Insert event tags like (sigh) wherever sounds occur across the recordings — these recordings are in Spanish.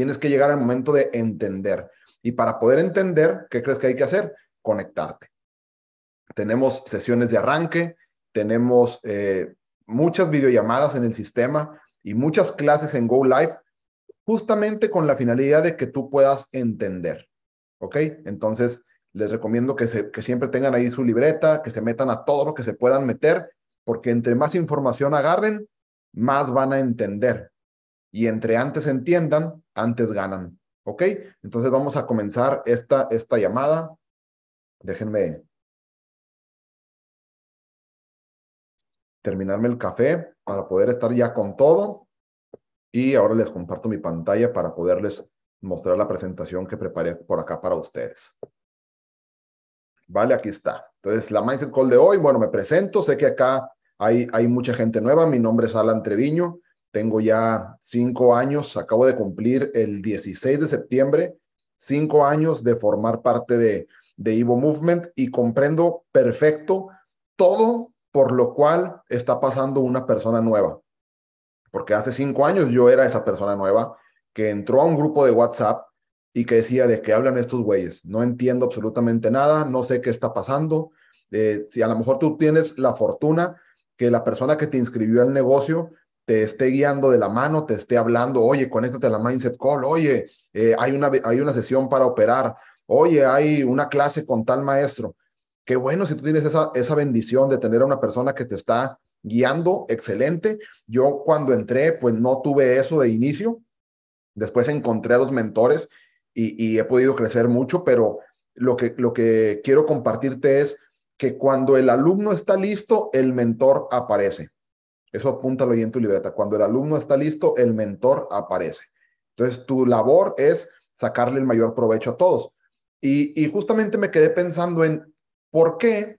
tienes que llegar al momento de entender. Y para poder entender, ¿qué crees que hay que hacer? Conectarte. Tenemos sesiones de arranque, tenemos eh, muchas videollamadas en el sistema y muchas clases en Go Live, justamente con la finalidad de que tú puedas entender. ¿Ok? Entonces, les recomiendo que, se, que siempre tengan ahí su libreta, que se metan a todo lo que se puedan meter, porque entre más información agarren, más van a entender. Y entre antes entiendan, antes ganan. ¿Ok? Entonces vamos a comenzar esta, esta llamada. Déjenme terminarme el café para poder estar ya con todo. Y ahora les comparto mi pantalla para poderles mostrar la presentación que preparé por acá para ustedes. Vale, aquí está. Entonces, la Mindset Call de hoy, bueno, me presento. Sé que acá hay, hay mucha gente nueva. Mi nombre es Alan Treviño. Tengo ya cinco años, acabo de cumplir el 16 de septiembre, cinco años de formar parte de, de Evo Movement y comprendo perfecto todo por lo cual está pasando una persona nueva. Porque hace cinco años yo era esa persona nueva que entró a un grupo de WhatsApp y que decía de qué hablan estos güeyes. No entiendo absolutamente nada, no sé qué está pasando. Eh, si a lo mejor tú tienes la fortuna que la persona que te inscribió al negocio te esté guiando de la mano, te esté hablando, oye, conéctate a la Mindset Call, oye, eh, hay, una, hay una sesión para operar, oye, hay una clase con tal maestro. Qué bueno si tú tienes esa, esa bendición de tener a una persona que te está guiando, excelente. Yo cuando entré, pues no tuve eso de inicio. Después encontré a los mentores y, he podido crecer mucho, pero lo que, lo que quiero compartirte es que cuando el alumno está listo, el mentor aparece. Eso apúntalo ahí en tu libreta. Cuando el alumno está listo, el mentor aparece. Entonces, tu labor es sacarle el mayor provecho a todos. Y, justamente me quedé pensando en por qué.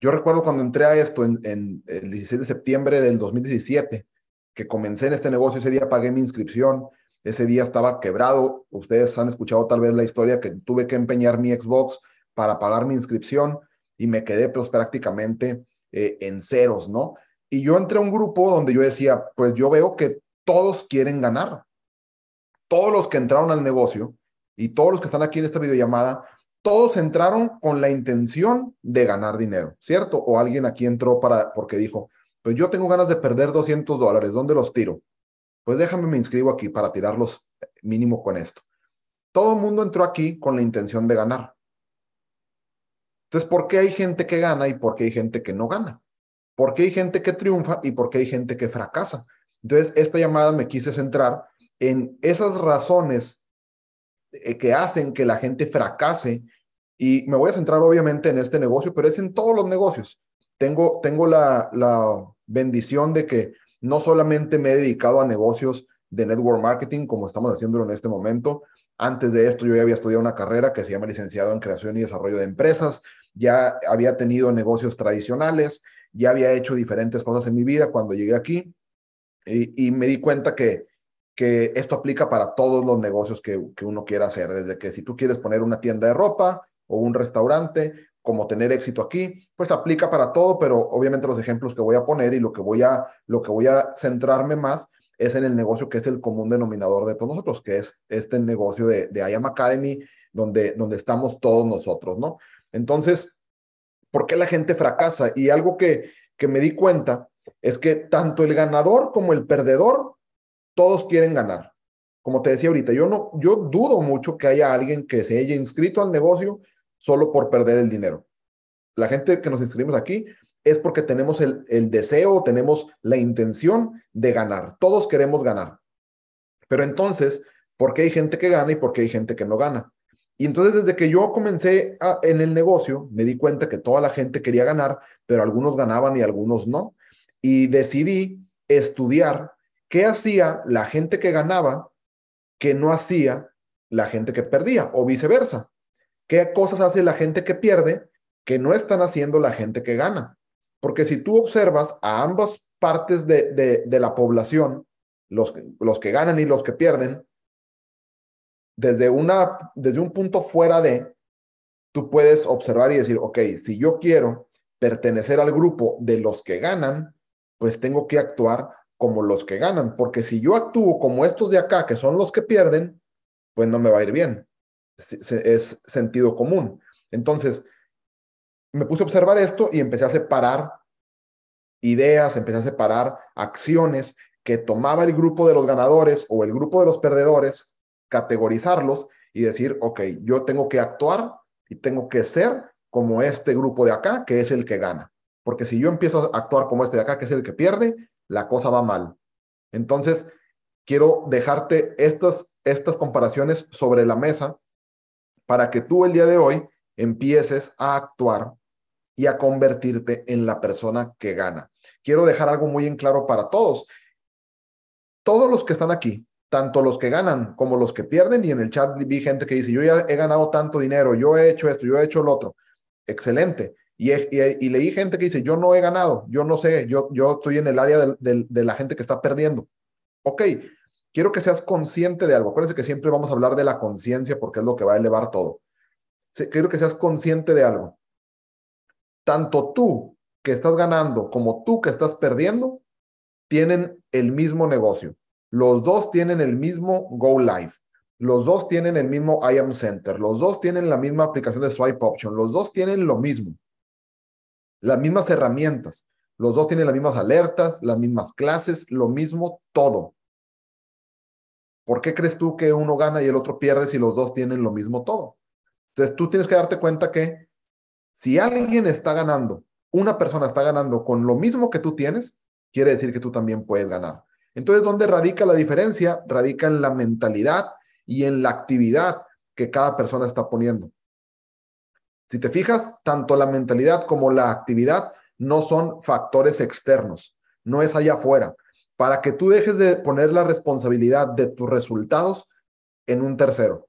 Yo recuerdo cuando entré a esto en, el 16 de septiembre del 2017, que comencé en este negocio, ese día pagué mi inscripción, ese día estaba quebrado. Ustedes han escuchado tal vez la historia que tuve que empeñar mi Xbox para pagar mi inscripción y me quedé pues prácticamente eh, en ceros, ¿no? Y yo entré a un grupo donde yo decía, pues yo veo que todos quieren ganar. Todos los que entraron al negocio y todos los que están aquí en esta videollamada, todos entraron con la intención de ganar dinero, ¿cierto? O alguien aquí entró para, porque dijo, pues yo tengo ganas de perder 200 dólares, ¿dónde los tiro? Pues déjame me inscribo aquí para tirarlos mínimo con esto. Todo el mundo entró aquí con la intención de ganar. Entonces, ¿por qué hay gente que gana y por qué hay gente que no gana? ¿Por qué hay gente que triunfa y por qué hay gente que fracasa? Entonces, esta llamada me quise centrar en esas razones eh, que hacen que la gente fracase y me voy a centrar obviamente en este negocio, pero es en todos los negocios. Tengo, tengo la, la bendición de que no solamente me he dedicado a negocios de network marketing, como estamos haciéndolo en este momento. Antes de esto, yo ya había estudiado una carrera que se llama licenciado en creación y desarrollo de empresas. Ya había tenido negocios tradicionales, ya había hecho diferentes cosas en mi vida cuando llegué aquí y, me di cuenta que, que esto aplica para todos los negocios que, que uno quiera hacer, desde que si tú quieres poner una tienda de ropa o un restaurante como tener éxito aquí, pues aplica para todo, pero obviamente los ejemplos que voy a poner y lo que voy a, lo que voy a centrarme más es en el negocio que es el común denominador de todos nosotros, que es este negocio de, de Academy, donde, donde estamos todos nosotros, ¿no? Entonces, ¿por qué la gente fracasa? Y algo que, que me di cuenta es que tanto el ganador como el perdedor, todos quieren ganar. Como te decía ahorita, yo no, yo dudo mucho que haya alguien que se haya inscrito al negocio solo por perder el dinero. La gente que nos inscribimos aquí es porque tenemos el, el deseo, tenemos la intención de ganar. Todos queremos ganar. Pero entonces, ¿por qué hay gente que gana y por qué hay gente que no gana? Y entonces desde que yo comencé en el negocio, me di cuenta que toda la gente quería ganar, pero algunos ganaban y algunos no. Y decidí estudiar qué hacía la gente que ganaba que no hacía la gente que perdía o viceversa. ¿Qué cosas hace la gente que pierde que no están haciendo la gente que gana? Porque si tú observas a ambas partes de, de, la población, los, los que ganan y los que pierden, desde, una, desde un punto fuera de, tú puedes observar y decir, ok, si yo quiero pertenecer al grupo de los que ganan, pues tengo que actuar como los que ganan, porque si yo actúo como estos de acá, que son los que pierden, pues no me va a ir bien. Es, sentido común. Entonces, me puse a observar esto y empecé a separar ideas, empecé a separar acciones que tomaba el grupo de los ganadores o el grupo de los perdedores, categorizarlos y decir, ok, yo tengo que actuar y tengo que ser como este grupo de acá, que es el que gana. Porque si yo empiezo a actuar como este de acá, que es el que pierde, la cosa va mal. Entonces, quiero dejarte estas, estas comparaciones sobre la mesa para que tú el día de hoy empieces a actuar y a convertirte en la persona que gana. Quiero dejar algo muy en claro para todos. Todos los que están aquí, tanto los que ganan como los que pierden, y en el chat vi gente que dice, yo ya he ganado tanto dinero, yo he hecho esto, yo he hecho lo otro. Excelente. Y, y, leí gente que dice, yo no he ganado, yo no sé, yo, yo estoy en el área de la gente que está perdiendo. Ok, quiero que seas consciente de algo. Acuérdense que siempre vamos a hablar de la conciencia porque es lo que va a elevar todo. Quiero que seas consciente de algo. Tanto tú que estás ganando como tú que estás perdiendo tienen el mismo negocio. Los dos tienen el mismo Go Live. Los dos tienen el mismo I Am Center. Los dos tienen la misma aplicación de Swipe Option. Los dos tienen lo mismo las mismas herramientas. Los dos tienen las mismas alertas, las mismas clases, lo mismo todo. ¿Por qué crees tú que uno gana y el otro pierde si los dos tienen lo mismo todo? Entonces tú tienes que darte cuenta que si alguien está ganando, una persona está ganando con lo mismo que tú tienes, quiere decir que tú también puedes ganar. Entonces, ¿dónde radica la diferencia? Radica en la mentalidad y en la actividad que cada persona está poniendo. Si te fijas, tanto la mentalidad como la actividad no son factores externos, no es allá afuera. Para que tú dejes de poner la responsabilidad de tus resultados en un tercero.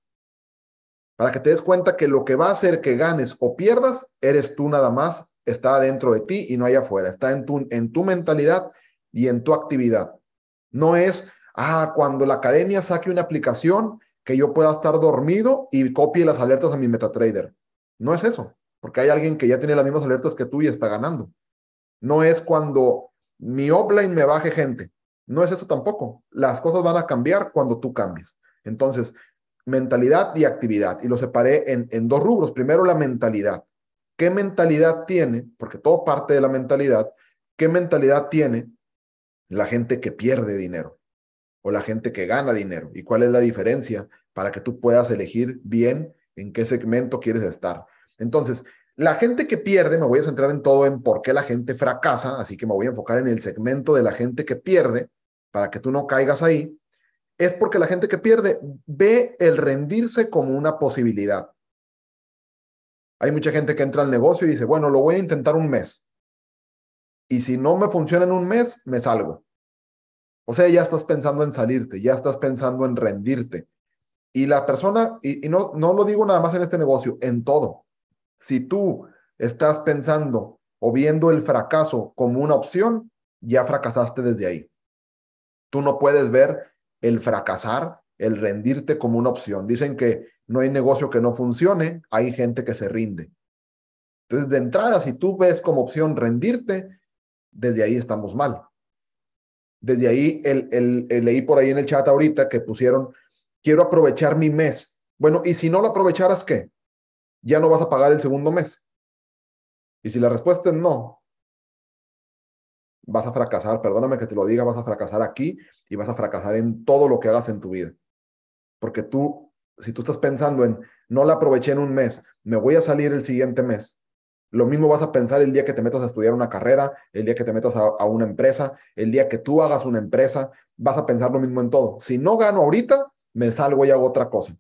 Para que te des cuenta que lo que va a hacer que ganes o pierdas, eres tú nada más, está dentro de ti y no allá afuera, está en tu, en tu mentalidad y en tu actividad. No es, ah, cuando la academia saque una aplicación que yo pueda estar dormido y copie las alertas a mi MetaTrader. No es eso, porque hay alguien que ya tiene las mismas alertas que tú y está ganando. No es cuando mi offline me baje gente. No es eso tampoco. Las cosas van a cambiar cuando tú cambies. Entonces, mentalidad y actividad. Y lo separé en, en dos rubros. Primero, la mentalidad. ¿Qué mentalidad tiene? Porque todo parte de la mentalidad. ¿Qué mentalidad tiene la gente que pierde dinero o la gente que gana dinero? ¿Y cuál es la diferencia para que tú puedas elegir bien en qué segmento quieres estar. Entonces, la gente que pierde, me voy a centrar en todo en por qué la gente fracasa, así que me voy a enfocar en el segmento de la gente que pierde, para que tú no caigas ahí, es porque la gente que pierde ve el rendirse como una posibilidad. Hay mucha gente que entra al negocio y dice, bueno, lo voy a intentar un mes. Y si no me funciona en un mes, me salgo. O sea, ya estás pensando en salirte, ya estás pensando en rendirte, y la persona, y, no, no lo digo nada más en este negocio, en todo. Si tú estás pensando o viendo el fracaso como una opción, ya fracasaste desde ahí. Tú no puedes ver el fracasar, el rendirte como una opción. Dicen que no hay negocio que no funcione, hay gente que se rinde. Entonces, de entrada, si tú ves como opción rendirte, desde ahí estamos mal. Desde ahí, el, el, leí por ahí en el chat ahorita que pusieron quiero aprovechar mi mes. Bueno, y si no lo aprovecharas, ¿qué? Ya no vas a pagar el segundo mes. Y si la respuesta es no, vas a fracasar, perdóname que te lo diga, vas a fracasar aquí y vas a fracasar en todo lo que hagas en tu vida. Porque tú, si tú estás pensando en, no la aproveché en un mes, me voy a salir el siguiente mes, lo mismo vas a pensar el día que te metas a estudiar una carrera, el día que te metas a, una empresa, el día que tú hagas una empresa, vas a pensar lo mismo en todo. Si no gano ahorita, me salgo y hago otra cosa.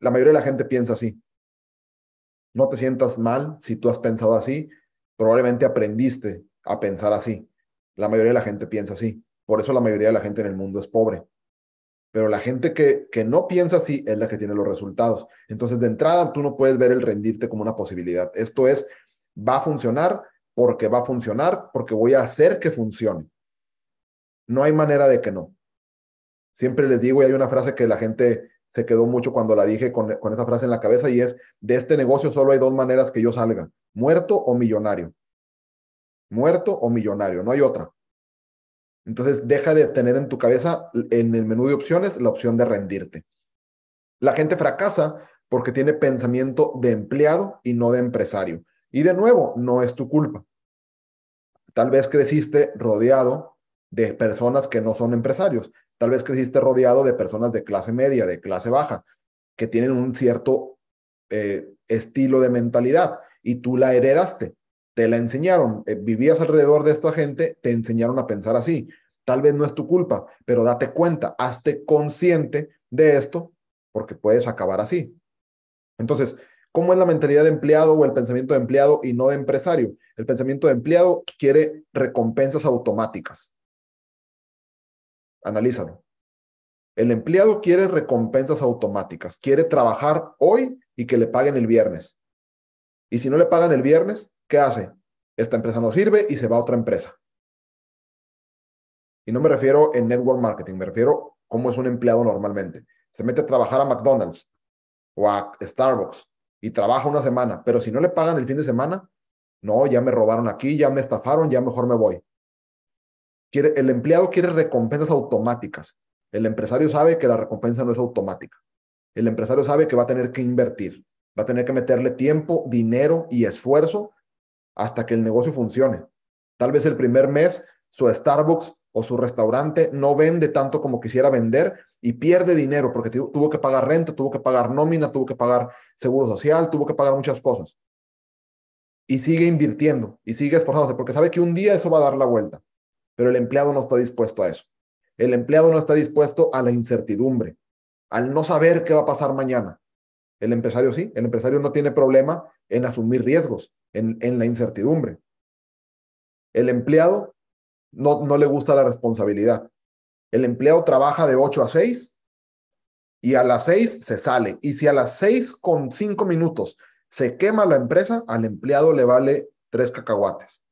La mayoría de la gente piensa así. No te sientas mal si tú has pensado así. Probablemente aprendiste a pensar así. La mayoría de la gente piensa así. Por eso la mayoría de la gente en el mundo es pobre. Pero la gente que, que no piensa así es la que tiene los resultados. Entonces, de entrada, tú no puedes ver el rendirte como una posibilidad. Esto es, va a funcionar porque va a funcionar, porque voy a hacer que funcione. No hay manera de que no. Siempre les digo, y hay una frase que la gente se quedó mucho cuando la dije con, con esa frase en la cabeza y es, de este negocio solo hay dos maneras que yo salga, muerto o millonario. Muerto o millonario, no hay otra. Entonces, deja de tener en tu cabeza en el menú de opciones la opción de rendirte. La gente fracasa porque tiene pensamiento de empleado y no de empresario. Y de nuevo, no es tu culpa. Tal vez creciste rodeado de personas que no son empresarios. Tal vez creciste rodeado de personas de clase media, de clase baja, que tienen un cierto eh, estilo de mentalidad y tú la heredaste. Te la enseñaron, eh, vivías alrededor de esta gente, te enseñaron a pensar así. Tal vez no es tu culpa, pero date cuenta, hazte consciente de esto porque puedes acabar así. Entonces, ¿cómo es la mentalidad de empleado o el pensamiento de empleado y no de empresario? El pensamiento de empleado quiere recompensas automáticas. Analízalo. El empleado quiere recompensas automáticas, quiere trabajar hoy y que le paguen el viernes. Y si no le pagan el viernes, ¿qué hace? Esta empresa no sirve y se va a otra empresa. Y no me refiero en network marketing, me refiero cómo es un empleado normalmente. Se mete a trabajar a McDonald's o a Starbucks y trabaja una semana, pero si no le pagan el fin de semana, no, ya me robaron aquí, ya me estafaron, ya mejor me voy. El empleado quiere recompensas automáticas. El empresario sabe que la recompensa no es automática. El empresario sabe que va a tener que invertir, va a tener que meterle tiempo, dinero y esfuerzo hasta que el negocio funcione. Tal vez el primer mes su Starbucks o su restaurante no vende tanto como quisiera vender y pierde dinero porque tuvo que pagar renta, tuvo que pagar nómina, tuvo que pagar seguro social, tuvo que pagar muchas cosas. Y sigue invirtiendo y sigue esforzándose porque sabe que un día eso va a dar la vuelta. Pero el empleado no está dispuesto a eso. El empleado no está dispuesto a la incertidumbre, al no saber qué va a pasar mañana. El empresario sí, el empresario no tiene problema en asumir riesgos, en, en la incertidumbre. El empleado no, no le gusta la responsabilidad. El empleado trabaja de 8 a 6 y a las 6 se sale. Y si a las 6 con 5 minutos se quema la empresa, al empleado le vale tres cacahuates.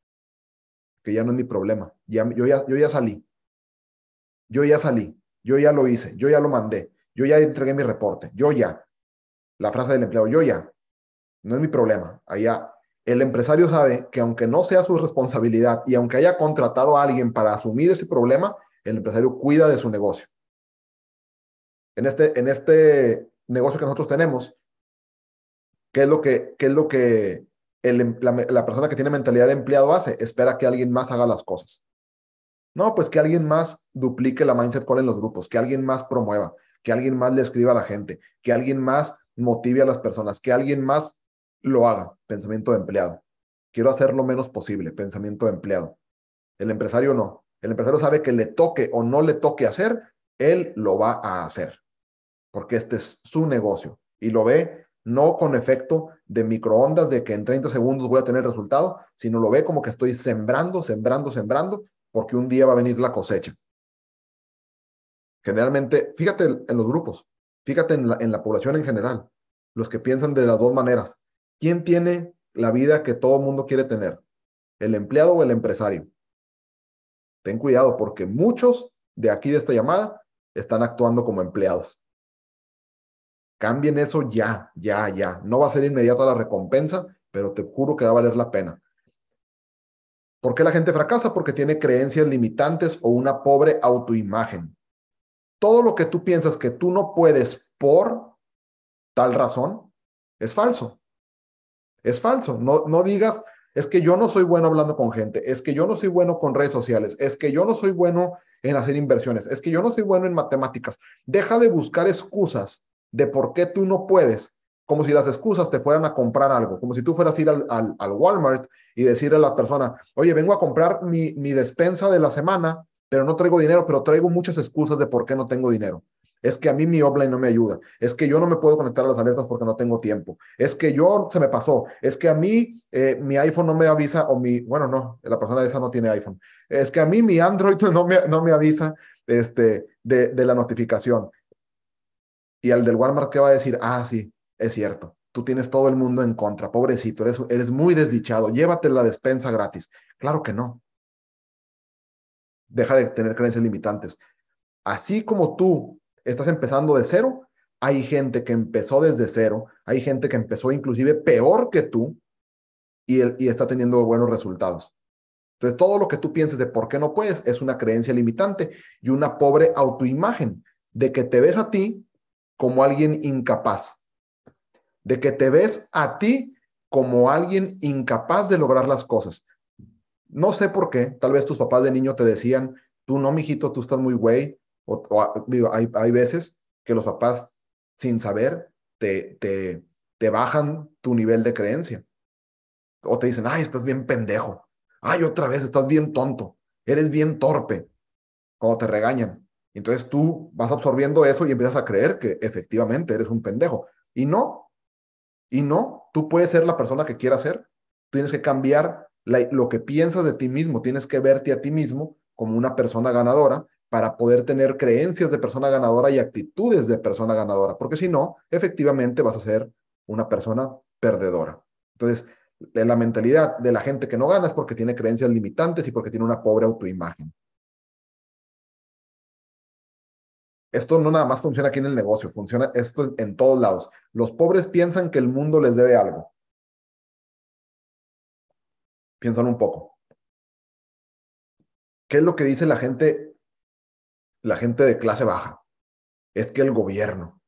Que ya no es mi problema. Ya, yo, ya, yo ya salí. Yo ya salí. Yo ya lo hice. Yo ya lo mandé. Yo ya entregué mi reporte. Yo ya. La frase del empleado, yo ya. No es mi problema. Allá el empresario sabe que aunque no sea su responsabilidad y aunque haya contratado a alguien para asumir ese problema, el empresario cuida de su negocio. En este, en este negocio que nosotros tenemos, ¿qué es lo que, qué es lo que la, la, persona que tiene mentalidad de empleado hace? Espera que alguien más haga las cosas. No, pues que alguien más duplique la mindset call en los grupos, que alguien más promueva, que alguien más le escriba a la gente, que alguien más motive a las personas, que alguien más lo haga, pensamiento de empleado. Quiero hacer lo menos posible, pensamiento de empleado. El empresario no. El empresario sabe que le toque o no le toque hacer, él lo va a hacer, porque este es su negocio y lo ve no con efecto de microondas de que en 30 segundos voy a tener resultado, sino lo ve como que estoy sembrando, sembrando, sembrando, porque un día va a venir la cosecha. Generalmente, fíjate en los grupos, fíjate en la, en la población en general, los que piensan de las dos maneras. ¿Quién tiene la vida que todo mundo quiere tener? ¿El empleado o el empresario? Ten cuidado porque muchos de aquí de esta llamada están actuando como empleados. Cambien eso ya, ya, ya. No va a ser inmediata la recompensa, pero te juro que va a valer la pena. ¿Por qué la gente fracasa? Porque tiene creencias limitantes o una pobre autoimagen. Todo lo que tú piensas que tú no puedes por tal razón es falso. Es falso. No, no digas, es que yo no soy bueno hablando con gente, es que yo no soy bueno con redes sociales, es que yo no soy bueno en hacer inversiones, es que yo no soy bueno en matemáticas. Deja de buscar excusas de por qué tú no puedes, como si las excusas te fueran a comprar algo, como si tú fueras a ir al, al, Walmart y decirle a la persona, oye, vengo a comprar mi, mi despensa de la semana, pero no traigo dinero, pero traigo muchas excusas de por qué no tengo dinero. Es que a mí mi offline no me ayuda. Es que yo no me puedo conectar a las alertas porque no tengo tiempo. Es que yo se me pasó. Es que a mí eh, mi iPhone no me avisa o mi, bueno, no, la persona de esa no tiene iPhone. Es que a mí mi Android (laughs) no me, no me avisa este, de, de la notificación. Y al del Walmart, ¿qué va a decir? Ah, sí, es cierto. Tú tienes todo el mundo en contra. Pobrecito, eres, eres muy desdichado. Llévate la despensa gratis. Claro que no. Deja de tener creencias limitantes. Así como tú estás empezando de cero, hay gente que empezó desde cero, hay gente que empezó inclusive peor que tú y, y está teniendo buenos resultados. Entonces, todo lo que tú pienses de por qué no puedes es una creencia limitante y una pobre autoimagen de que te ves a ti como alguien incapaz, de que te ves a ti como alguien incapaz de lograr las cosas. No sé por qué, tal vez tus papás de niño te decían, tú no, mijito, tú estás muy güey, hay, hay veces que los papás, sin saber, te, te, te bajan tu nivel de creencia. O te dicen, ay, estás bien pendejo. Ay, otra vez, estás bien tonto. Eres bien torpe. Cuando te regañan. Entonces tú vas absorbiendo eso y empiezas a creer que efectivamente eres un pendejo. Y no. Y no. Tú puedes ser la persona que quieras ser. Tienes que cambiar lo que piensas de ti mismo. Tienes que verte a ti mismo como una persona ganadora para poder tener creencias de persona ganadora y actitudes de persona ganadora. Porque si no, efectivamente vas a ser una persona perdedora. Entonces, la mentalidad de la gente que no gana es porque tiene creencias limitantes y porque tiene una pobre autoimagen. Esto no nada más funciona aquí en el negocio, funciona esto en todos lados. Los pobres piensan que el mundo les debe algo. Piensan un poco. ¿Qué es lo que dice la gente, la gente de clase baja? Es que el gobierno.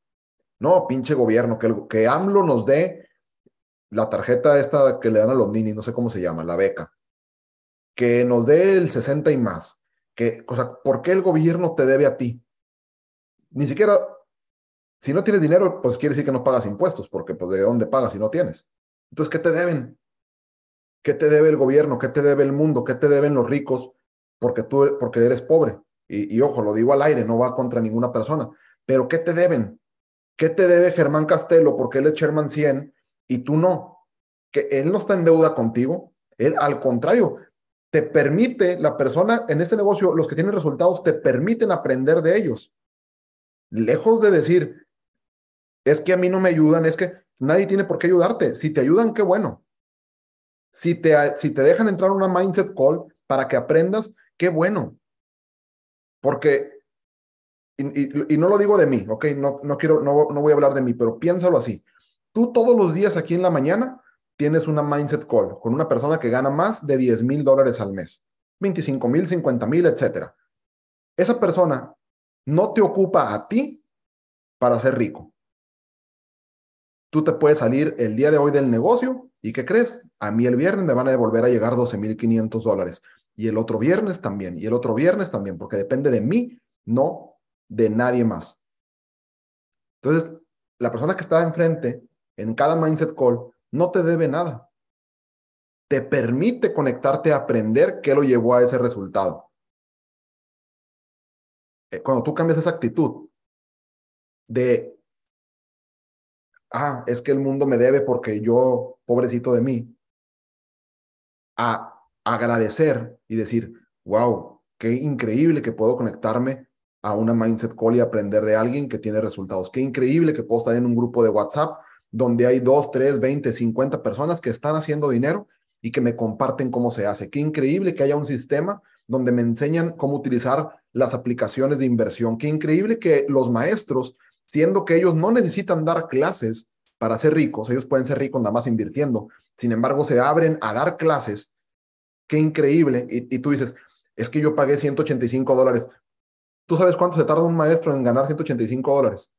No, pinche gobierno, que, el, que AMLO nos dé la tarjeta esta que le dan a los ninis, no sé cómo se llama, la beca, que nos dé el 60 y más, que, o sea, ¿por qué el gobierno te debe a ti? Ni siquiera, si no tienes dinero, pues quiere decir que no pagas impuestos, porque pues de dónde pagas si no tienes. Entonces, ¿qué te deben? ¿Qué te debe el gobierno? ¿Qué te debe el mundo? ¿Qué te deben los ricos? Porque tú, porque eres pobre. Y, ojo, lo digo al aire, no va contra ninguna persona. Pero ¿qué te deben? ¿Qué te debe Germán Castelo porque él es Sherman 100 y tú no, que él no está en deuda contigo, él al contrario, te permite, la persona en este negocio, los que tienen resultados, te permiten aprender de ellos. Lejos de decir, es que a mí no me ayudan, es que nadie tiene por qué ayudarte. Si te ayudan, qué bueno. Si te, si te dejan entrar una mindset call para que aprendas, qué bueno. Porque, y, no lo digo de mí, ok, no, no quiero, no, no voy a hablar de mí, pero piénsalo así. Tú todos los días aquí en la mañana tienes una mindset call con una persona que gana más de 10 mil dólares al mes, 25 mil, 50 mil, etcétera. Esa persona no te ocupa a ti para ser rico. Tú te puedes salir el día de hoy del negocio y ¿qué crees? A mí el viernes me van a devolver a llegar 12 mil 500 dólares y el otro viernes también y el otro viernes también, porque depende de mí, no de nadie más. Entonces, la persona que está enfrente en cada mindset call no te debe nada. Te permite conectarte a aprender qué lo llevó a ese resultado. Eh, cuando tú cambias esa actitud de, ah, es que el mundo me debe porque yo, pobrecito de mí, a agradecer y decir, wow, qué increíble que puedo conectarme a una mindset call y aprender de alguien que tiene resultados. Qué increíble que puedo estar en un grupo de WhatsApp donde hay dos, tres, veinte, cincuenta personas que están haciendo dinero y que me comparten cómo se hace. Qué increíble que haya un sistema donde me enseñan cómo utilizar las aplicaciones de inversión. Qué increíble que los maestros, siendo que ellos no necesitan dar clases para ser ricos, ellos pueden ser ricos nada más invirtiendo, sin embargo se abren a dar clases. Qué increíble. Y, tú dices, es que yo pagué 185 dólares. ¿Tú sabes cuánto se tarda un maestro en ganar 185 dólares?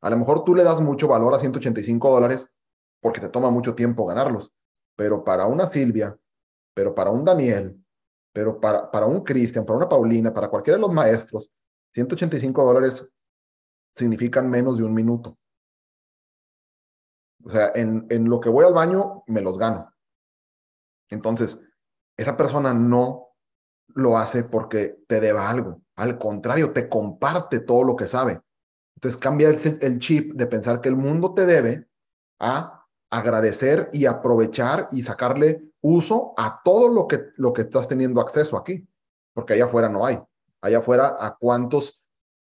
A lo mejor tú le das mucho valor a 185 dólares porque te toma mucho tiempo ganarlos, pero para una Silvia, pero para un Daniel, pero para, para un Cristian, para una Paulina, para cualquiera de los maestros, 185 dólares significan menos de un minuto. O sea, en, en lo que voy al baño, me los gano. Entonces, esa persona no lo hace porque te deba algo. Al contrario, te comparte todo lo que sabe. Entonces cambia el, chip de pensar que el mundo te debe a agradecer y aprovechar y sacarle uso a todo lo que, lo que estás teniendo acceso aquí, porque allá afuera no hay. Allá afuera, ¿a cuántos,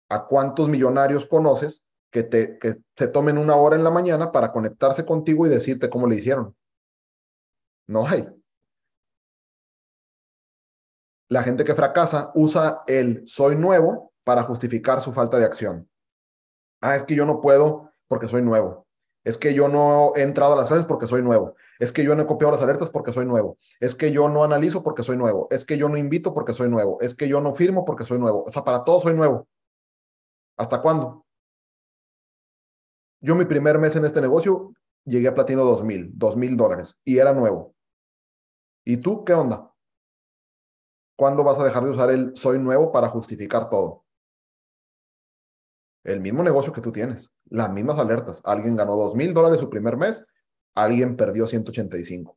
a cuántos millonarios conoces que, te, que se tomen una hora en la mañana para conectarse contigo y decirte cómo le hicieron? No hay. La gente que fracasa usa el soy nuevo para justificar su falta de acción. Ah, es que yo no puedo porque soy nuevo. Es que yo no he entrado a las clases porque soy nuevo. Es que yo no he copiado las alertas porque soy nuevo. Es que yo no analizo porque soy nuevo. Es que yo no invito porque soy nuevo. Es que yo no firmo porque soy nuevo. O sea, para todo soy nuevo. ¿Hasta cuándo? Yo mi primer mes en este negocio llegué a platino 2000, 2000 dólares y era nuevo. ¿Y tú qué onda? ¿Cuándo vas a dejar de usar el soy nuevo para justificar todo? El mismo negocio que tú tienes, las mismas alertas. Alguien ganó 2000 dólares su primer mes, alguien perdió 185.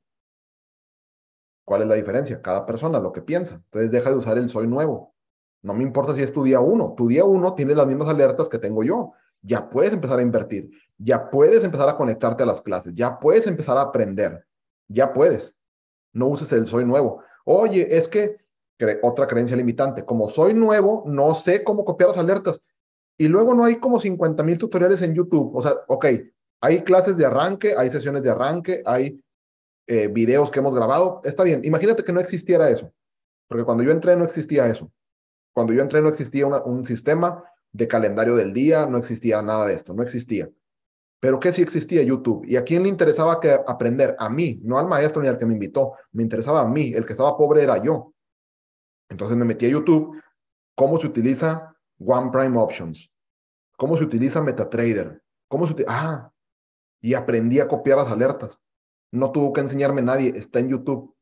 ¿Cuál es la diferencia? Cada persona lo que piensa. Entonces deja de usar el soy nuevo. No me importa si es tu día uno. Tu día uno tiene las mismas alertas que tengo yo. Ya puedes empezar a invertir. Ya puedes empezar a conectarte a las clases. Ya puedes empezar a aprender. Ya puedes. No uses el soy nuevo. Oye, es que otra creencia limitante. Como soy nuevo, no sé cómo copiar las alertas. Y luego no hay como 50 mil tutoriales en YouTube. O sea, ok, hay clases de arranque, hay sesiones de arranque, hay eh, videos que hemos grabado. Está bien. Imagínate que no existiera eso. Porque cuando yo entré no existía eso. Cuando yo entré no existía un sistema de calendario del día, no existía nada de esto, no existía. Pero ¿qué sí existía? YouTube. ¿Y a quién le interesaba que aprender? A mí, no al maestro ni al que me invitó. Me interesaba a mí. El que estaba pobre era yo. Entonces me metí a YouTube. ¿Cómo se utiliza One Prime Options? ¿Cómo se utiliza MetaTrader? ¿Cómo se Ah, y aprendí a copiar las alertas. No tuvo que enseñarme nadie, está en YouTube.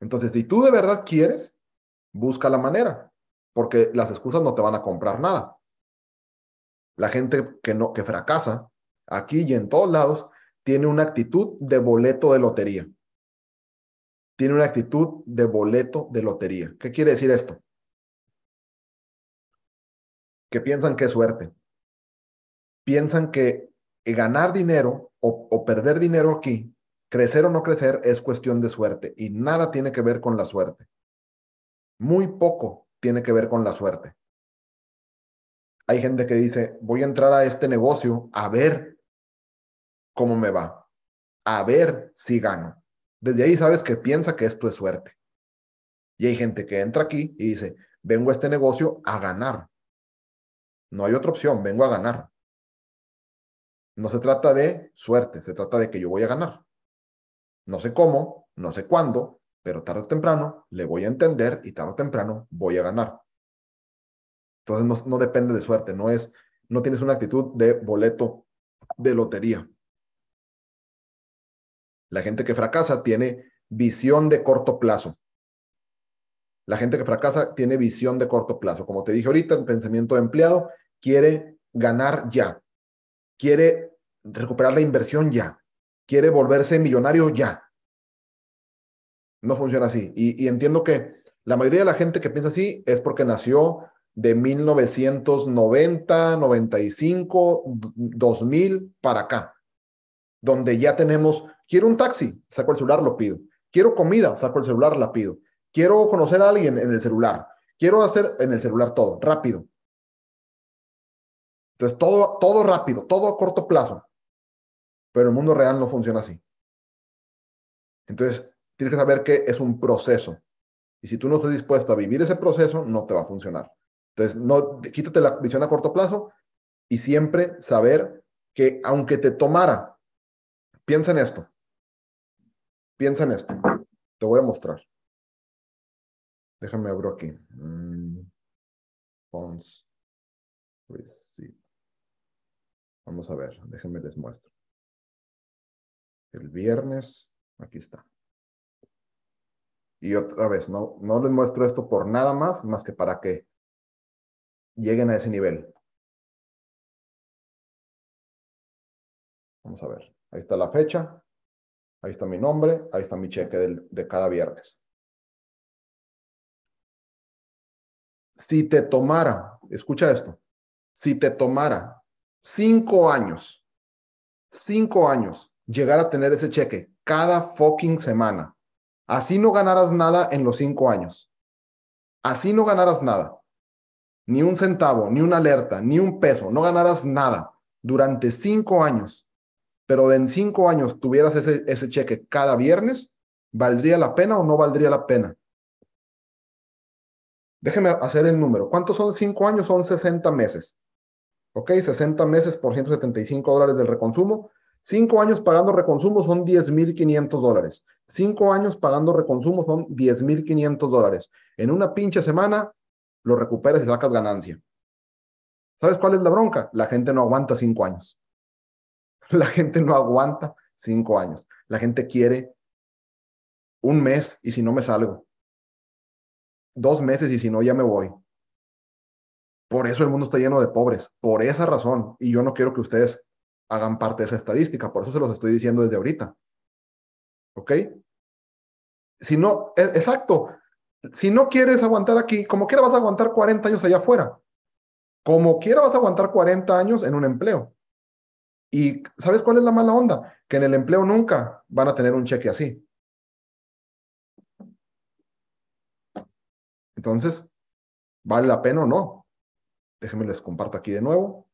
Entonces, si tú de verdad quieres, busca la manera porque las excusas no te van a comprar nada. La gente que, no, que fracasa aquí y en todos lados tiene una actitud de boleto de lotería. Tiene una actitud de boleto de lotería. ¿Qué quiere decir esto? Que piensan que es suerte. Piensan que ganar dinero o, o perder dinero aquí, crecer o no crecer, es cuestión de suerte y nada tiene que ver con la suerte. Muy poco tiene que ver con la suerte. Hay gente que dice, voy a entrar a este negocio a ver cómo me va, a ver si gano. Desde ahí sabes que piensa que esto es suerte. Y hay gente que entra aquí y dice, vengo a este negocio a ganar. No hay otra opción, vengo a ganar. No se trata de suerte, se trata de que yo voy a ganar. No sé cómo, no sé cuándo, pero tarde o temprano le voy a entender y tarde o temprano voy a ganar. Entonces no, depende de suerte, no es, no tienes una actitud de boleto de lotería. La gente que fracasa tiene visión de corto plazo. La gente que fracasa tiene visión de corto plazo. Como te dije ahorita, el pensamiento de empleado quiere ganar ya. Quiere recuperar la inversión ya. Quiere volverse millonario ya. No funciona así. Y, entiendo que la mayoría de la gente que piensa así es porque nació de 1990, 95, 2000 para acá, donde ya tenemos, quiero un taxi, saco el celular, lo pido. Quiero comida, saco el celular, la pido. Quiero conocer a alguien en el celular. Quiero hacer en el celular todo, rápido. Entonces, todo, todo rápido, todo a corto plazo. Pero el mundo real no funciona así. Entonces, tienes que saber que es un proceso. Y si tú no estás dispuesto a vivir ese proceso, no te va a funcionar. Entonces, no, quítate la visión a corto plazo y siempre saber que aunque te tomara, piensa en esto. Piensa en esto. Te voy a mostrar. Déjame abrir aquí. Mm, Vamos a ver, déjenme les muestro. El viernes, aquí está. Y otra vez, no, no les muestro esto por nada más, más que para que lleguen a ese nivel. Vamos a ver. Ahí está la fecha. Ahí está mi nombre. Ahí está mi cheque de cada viernes. Si te tomara, escucha esto, si te tomara cinco años, cinco años, llegar a tener ese cheque cada fucking semana, Así no ganarás nada en los cinco años. Así no ganarás nada. Ni un centavo, ni una alerta, ni un peso. No ganarás nada durante cinco años. Pero en cinco años tuvieras ese, cheque cada viernes, ¿valdría la pena o no valdría la pena? Déjeme hacer el número. ¿Cuántos son cinco años? Son 60 meses. ¿Ok? 60 meses por 175 dólares del reconsumo. Cinco años pagando reconsumo son 10.500 dólares. Cinco años pagando reconsumo son 10.500 dólares. En una pinche semana lo recuperas y sacas ganancia. ¿Sabes cuál es la bronca? La gente no aguanta cinco años. La gente no aguanta cinco años. La gente quiere un mes y si no me salgo. Dos meses y si no ya me voy. Por eso el mundo está lleno de pobres. Por esa razón. Y yo no quiero que ustedes hagan parte de esa estadística. Por eso se los estoy diciendo desde ahorita. ¿Ok? Si no, e, exacto. Si no quieres aguantar aquí, como quiera vas a aguantar 40 años allá afuera. Como quiera vas a aguantar 40 años en un empleo. Y ¿sabes cuál es la mala onda? Que en el empleo nunca van a tener un cheque así. Entonces, ¿vale la pena o no? Déjenme les comparto aquí de nuevo.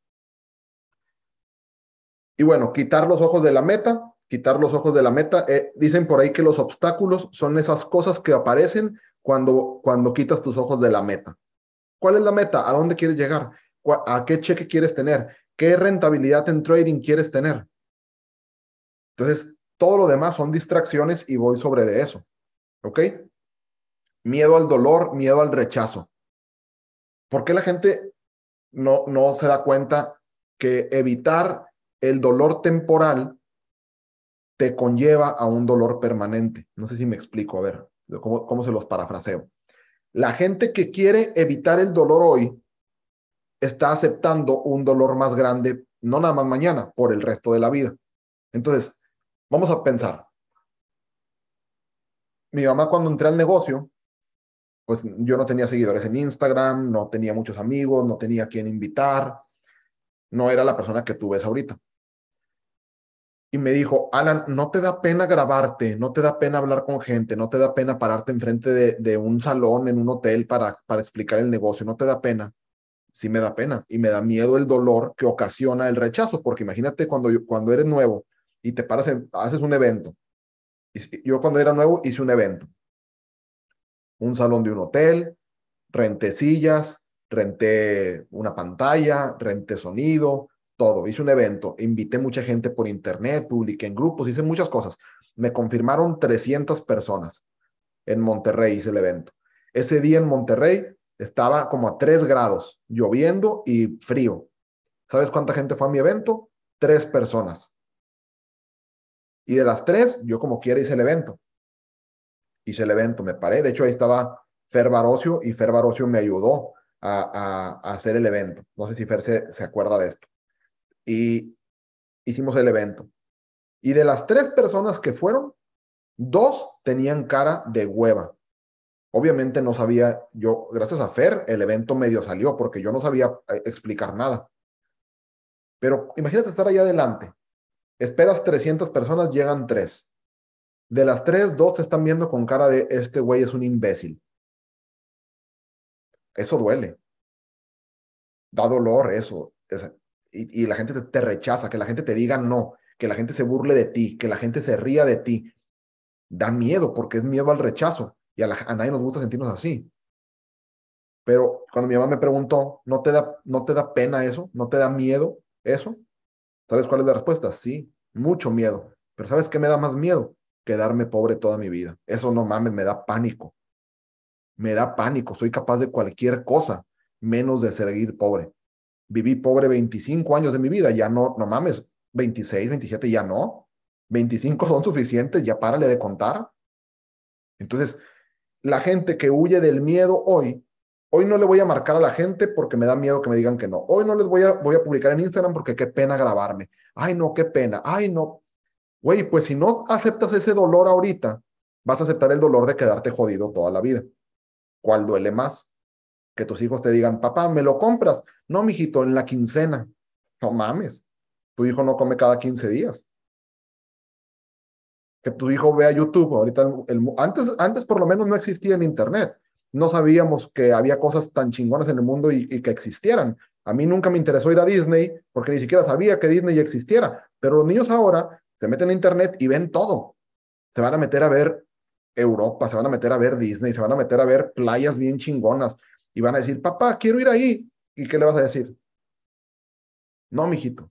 Y bueno, quitar los ojos de la meta, quitar los ojos de la meta. Eh, dicen por ahí que los obstáculos son esas cosas que aparecen cuando, cuando quitas tus ojos de la meta. ¿Cuál es la meta? ¿A dónde quieres llegar? ¿A qué cheque quieres tener? ¿Qué rentabilidad en trading quieres tener? Entonces, todo lo demás son distracciones y voy sobre de eso. ¿Ok? Miedo al dolor, miedo al rechazo. ¿Por qué la gente no, no se da cuenta que evitar el dolor temporal te conlleva a un dolor permanente? No sé si me explico, a ver, cómo, cómo se los parafraseo. La gente que quiere evitar el dolor hoy está aceptando un dolor más grande, no nada más mañana, por el resto de la vida. Entonces, vamos a pensar. Mi mamá cuando entré al negocio, pues yo no tenía seguidores en Instagram, no tenía muchos amigos, no tenía quien invitar, no era la persona que tú ves ahorita. Y me dijo, Alan, ¿no te da pena grabarte? ¿No te da pena hablar con gente? ¿No te da pena pararte enfrente de, de un salón en un hotel para, para explicar el negocio? ¿No te da pena? Sí me da pena y me da miedo el dolor que ocasiona el rechazo, porque imagínate cuando, cuando eres nuevo y te paras, haces un evento. Yo cuando era nuevo hice un evento. Un salón de un hotel, renté sillas, renté una pantalla, renté sonido, todo. Hice un evento, invité mucha gente por internet, publiqué en grupos, hice muchas cosas. Me confirmaron 300 personas. En Monterrey hice el evento. Ese día en Monterrey estaba como a 3 grados, lloviendo y frío. ¿Sabes cuánta gente fue a mi evento? Tres personas. Y de las tres, yo como quiera hice el evento. Hice el evento, me paré. De hecho, ahí estaba Fer Barocio y Fer Barocio me ayudó a, hacer el evento. No sé si Fer se, se acuerda de esto. Y hicimos el evento. Y de las tres personas que fueron, dos tenían cara de hueva. Obviamente no sabía, yo, gracias a Fer, el evento medio salió porque yo no sabía eh, explicar nada. Pero imagínate estar ahí adelante. Esperas 300 personas, llegan tres. De las tres, dos te están viendo con cara de este güey es un imbécil. Eso duele. Da dolor eso. y, la gente te, te rechaza, que la gente te diga no, que la gente se burle de ti, que la gente se ría de ti. Da miedo porque es miedo al rechazo y a, nadie nos gusta sentirnos así. Pero cuando mi mamá me preguntó, ¿no te, da, ¿no te da pena eso? ¿No te da miedo eso? ¿Sabes cuál es la respuesta? Sí, mucho miedo. Pero ¿sabes qué me da más miedo? Quedarme pobre toda mi vida. Eso no mames, me da pánico. Me da pánico. Soy capaz de cualquier cosa, menos de seguir pobre. Viví pobre 25 años de mi vida, ya no, no mames, 26, 27, ya no. 25 son suficientes, ya párale de contar. Entonces, la gente que huye del miedo hoy, hoy no le voy a marcar a la gente porque me da miedo que me digan que no. Hoy no les voy a, voy a publicar en Instagram porque qué pena grabarme. Ay, no, qué pena. Ay, no. Güey, pues si no aceptas ese dolor ahorita, vas a aceptar el dolor de quedarte jodido toda la vida. ¿Cuál duele más? Que tus hijos te digan, papá, ¿me lo compras? No, mijito, en la quincena. No mames. Tu hijo no come cada 15 días que tu hijo vea YouTube. Ahorita, antes, antes por lo menos no existía en Internet. No sabíamos que había cosas tan chingonas en el mundo y, que existieran. A mí nunca me interesó ir a Disney porque ni siquiera sabía que Disney existiera. Pero los niños ahora se meten a Internet y ven todo. Se van a meter a ver Europa, se van a meter a ver Disney, se van a meter a ver playas bien chingonas y van a decir, papá, quiero ir ahí. ¿Y qué le vas a decir? No, mijito.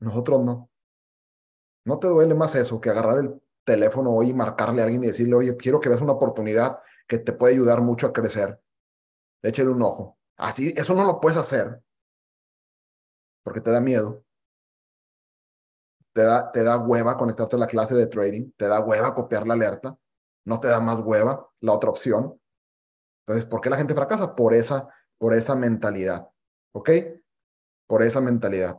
Nosotros no. ¿No te duele más eso que agarrar el teléfono hoy y marcarle a alguien y decirle, oye, quiero que veas una oportunidad que te puede ayudar mucho a crecer? Échale un ojo. Así, eso no lo puedes hacer porque te da miedo. Te da, te da hueva conectarte a la clase de trading, te da hueva copiar la alerta, no te da más hueva la otra opción. Entonces, ¿por qué la gente fracasa? Por esa, por esa mentalidad. ¿Ok? Por esa mentalidad.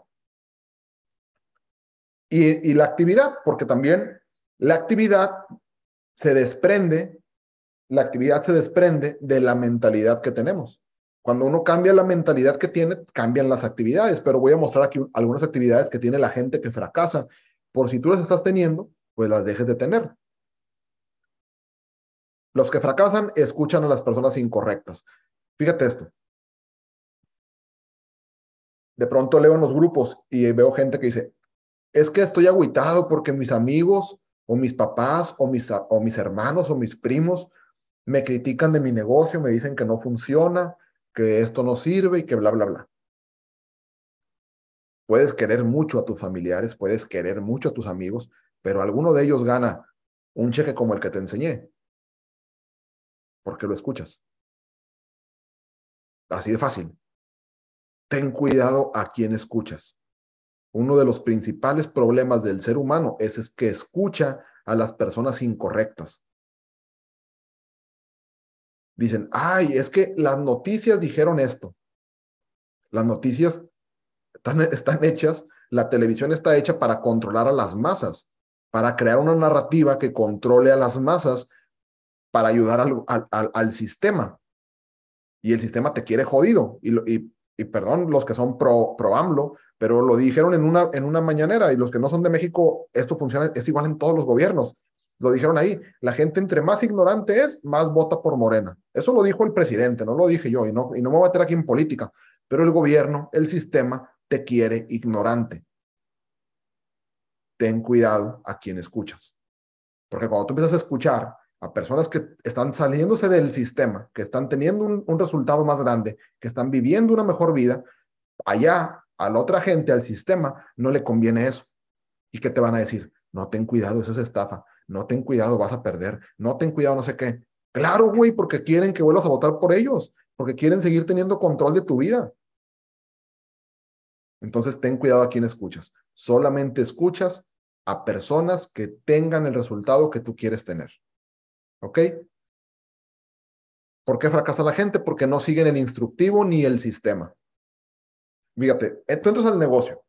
Y, la actividad, porque también la actividad se desprende, la actividad se desprende de la mentalidad que tenemos. Cuando uno cambia la mentalidad que tiene, cambian las actividades, pero voy a mostrar aquí algunas actividades que tiene la gente que fracasa. Por si tú las estás teniendo, pues las dejes de tener. Los que fracasan escuchan a las personas incorrectas. Fíjate esto. De pronto leo en los grupos y veo gente que dice, es que estoy agüitado porque mis amigos o mis papás o mis, o mis hermanos o mis primos me critican de mi negocio, me dicen que no funciona, que esto no sirve y que bla, bla, bla. Puedes querer mucho a tus familiares, puedes querer mucho a tus amigos, pero alguno de ellos gana un cheque como el que te enseñé. Porque lo escuchas. Así de fácil. Ten cuidado a quien escuchas. Uno de los principales problemas del ser humano es, es que escucha a las personas incorrectas. Dicen, ay, es que las noticias dijeron esto. Las noticias están, (laughs) hechas, la televisión está hecha para controlar a las masas, para crear una narrativa que controle a las masas, para ayudar al, al, sistema. Y el sistema te quiere jodido. Y, y, y perdón, los que son pro, pro AMLO, pero lo dijeron en una, en una mañanera y los que no son de México, esto funciona, es igual en todos los gobiernos. Lo dijeron ahí, la gente entre más ignorante es, más vota por Morena. Eso lo dijo el presidente, no lo dije yo, y no, y no me voy a meter aquí en política, pero el gobierno, el sistema, te quiere ignorante. Ten cuidado a quien escuchas. Porque cuando tú empiezas a escuchar a personas que están saliéndose del sistema, que están teniendo un, resultado más grande, que están viviendo una mejor vida, allá a la otra gente, al sistema, no le conviene eso. ¿Y qué te van a decir? No, ten cuidado, eso es estafa no ten cuidado, vas a perder, no ten cuidado, no sé qué. Claro, güey, porque quieren que vuelvas a votar por ellos, porque quieren seguir teniendo control de tu vida. Entonces, ten cuidado a quién escuchas. Solamente escuchas a personas que tengan el resultado que tú quieres tener. ¿Ok? ¿Por qué fracasa la gente? Porque no siguen el instructivo ni el sistema. Fíjate, eh, tú entras al negocio.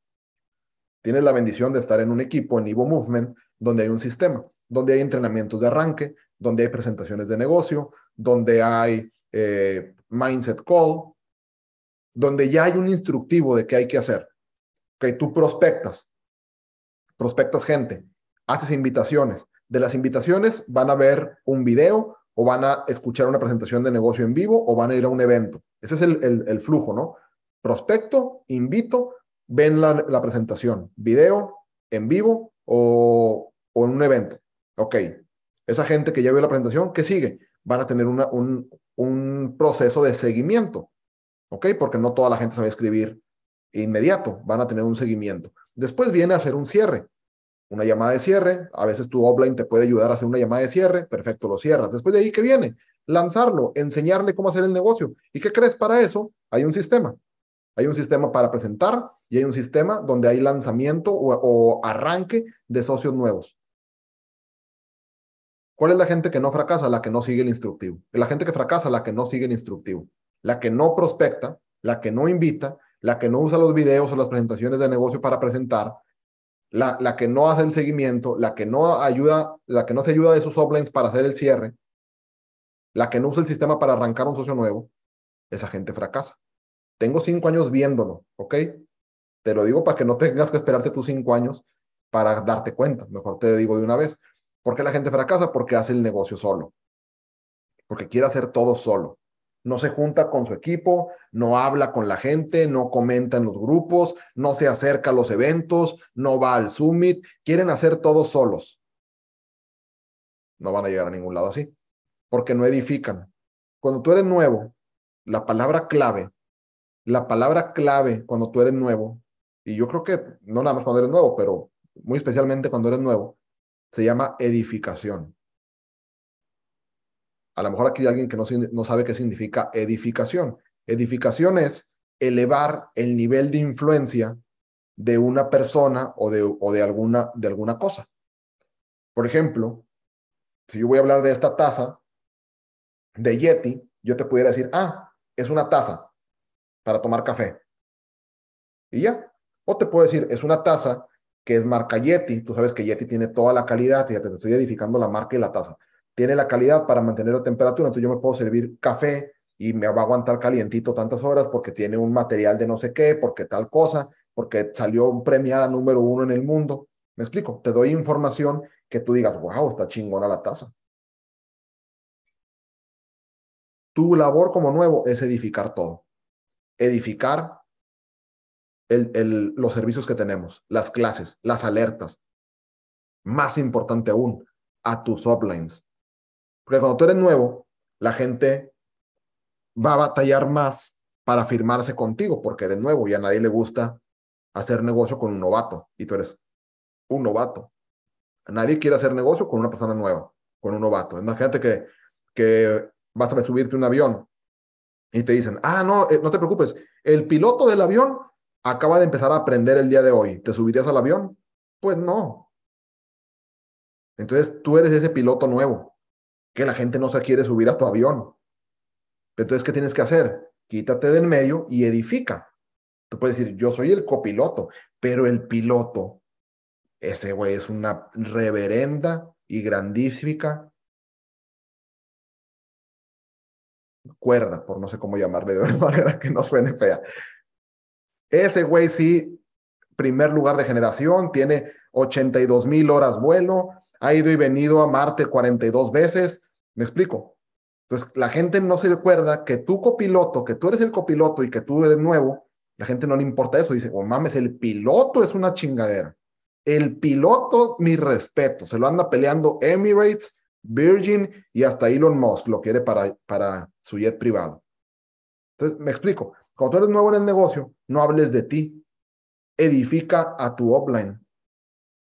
Tienes la bendición de estar en un equipo en Evo Movement donde hay un sistema donde hay entrenamientos de arranque, donde hay presentaciones de negocio, donde hay eh, mindset call, donde ya hay un instructivo de qué hay que hacer. Que tú prospectas, prospectas gente, haces invitaciones. De las invitaciones van a ver un video o van a escuchar una presentación de negocio en vivo o van a ir a un evento. Ese es el, flujo, ¿no? Prospecto, invito, ven la, presentación, video, en vivo o, o en un evento. Ok, esa gente que ya vio la presentación, ¿qué sigue? Van a tener un, un proceso de seguimiento, ¿ok? Porque no toda la gente sabe escribir inmediato, van a tener un seguimiento. Después viene a hacer un cierre, una llamada de cierre, a veces tu offline te puede ayudar a hacer una llamada de cierre, perfecto, lo cierras. Después de ahí, ¿qué viene? Lanzarlo, enseñarle cómo hacer el negocio. ¿Y qué crees para eso? Hay un sistema. Hay un sistema para presentar y hay un sistema donde hay lanzamiento o, o arranque de socios nuevos. ¿Cuál es la gente que no fracasa? La que no sigue el instructivo. La gente que fracasa, la que no sigue el instructivo. La que no prospecta, la que no invita, la que no usa los videos o las presentaciones de negocio para presentar, la, la que no hace el seguimiento, la que no ayuda, la que no se ayuda de sus uplines para hacer el cierre, la que no usa el sistema para arrancar un socio nuevo, esa gente fracasa. Tengo cinco años viéndolo, ¿ok? Te lo digo para que no tengas que esperarte tus cinco años para darte cuenta. Mejor te digo de una vez. ¿Por qué la gente fracasa? Porque hace el negocio solo. Porque quiere hacer todo solo. No se junta con su equipo, no habla con la gente, no comenta en los grupos, no se acerca a los eventos, no va al summit. Quieren hacer todo solos. No van a llegar a ningún lado así. Porque no edifican. Cuando tú eres nuevo, la palabra clave, la palabra clave cuando tú eres nuevo, y yo creo que no nada más cuando eres nuevo, pero muy especialmente cuando eres nuevo, se llama edificación. A lo mejor aquí hay alguien que no, sabe qué significa edificación. Edificación es elevar el nivel de influencia de una persona o de, o de, alguna, de alguna cosa. Por ejemplo, si yo voy a hablar de esta taza de Yeti, yo te pudiera decir, ah, es una taza para tomar café. Y ya. O te puedo decir, es una taza que es marca Yeti. Tú sabes que Yeti tiene toda la calidad, fíjate, te estoy edificando la marca y la taza. Tiene la calidad para mantener la temperatura, entonces yo me puedo servir café y me va a aguantar calientito tantas horas porque tiene un material de no sé qué, porque tal cosa, porque salió premiada número uno en el mundo. ¿Me explico? Te doy información que tú digas, wow, está chingona la taza. Tu labor como nuevo es edificar todo. Edificar los servicios que tenemos, las clases, las alertas. Más importante aún, a tus uplines. Porque cuando tú eres nuevo, la gente va a batallar más para firmarse contigo porque eres nuevo y a nadie le gusta hacer negocio con un novato y tú eres un novato. Nadie quiere hacer negocio con una persona nueva, con un novato. Imagínate que, que vas a subirte un avión y te dicen, ah, no, eh, no te preocupes, el piloto del avión acaba de empezar a aprender el día de hoy, ¿te subirías al avión? Pues no. Entonces tú eres ese piloto nuevo, que la gente no se quiere subir a tu avión. Entonces, ¿qué tienes que hacer? Quítate del medio y edifica. Tú puedes decir, yo soy el copiloto, pero el piloto, ese güey es una reverenda y grandísima cuerda, por no sé cómo llamarle de una (laughs) manera que no suene fea. Ese güey sí, primer lugar de generación, tiene 82 mil horas vuelo, ha ido y venido a Marte 42 veces. ¿Me explico? Entonces, la gente no se recuerda que tú copiloto, que tú eres el copiloto y que tú eres nuevo, la gente no le importa eso. Dice, oh mames, el piloto es una chingadera. El piloto, mi respeto, se lo anda peleando Emirates, Virgin y hasta Elon Musk lo quiere para, para su jet privado. Entonces, me explico. Cuando tú eres nuevo en el negocio, no hables de ti. Edifica a tu offline.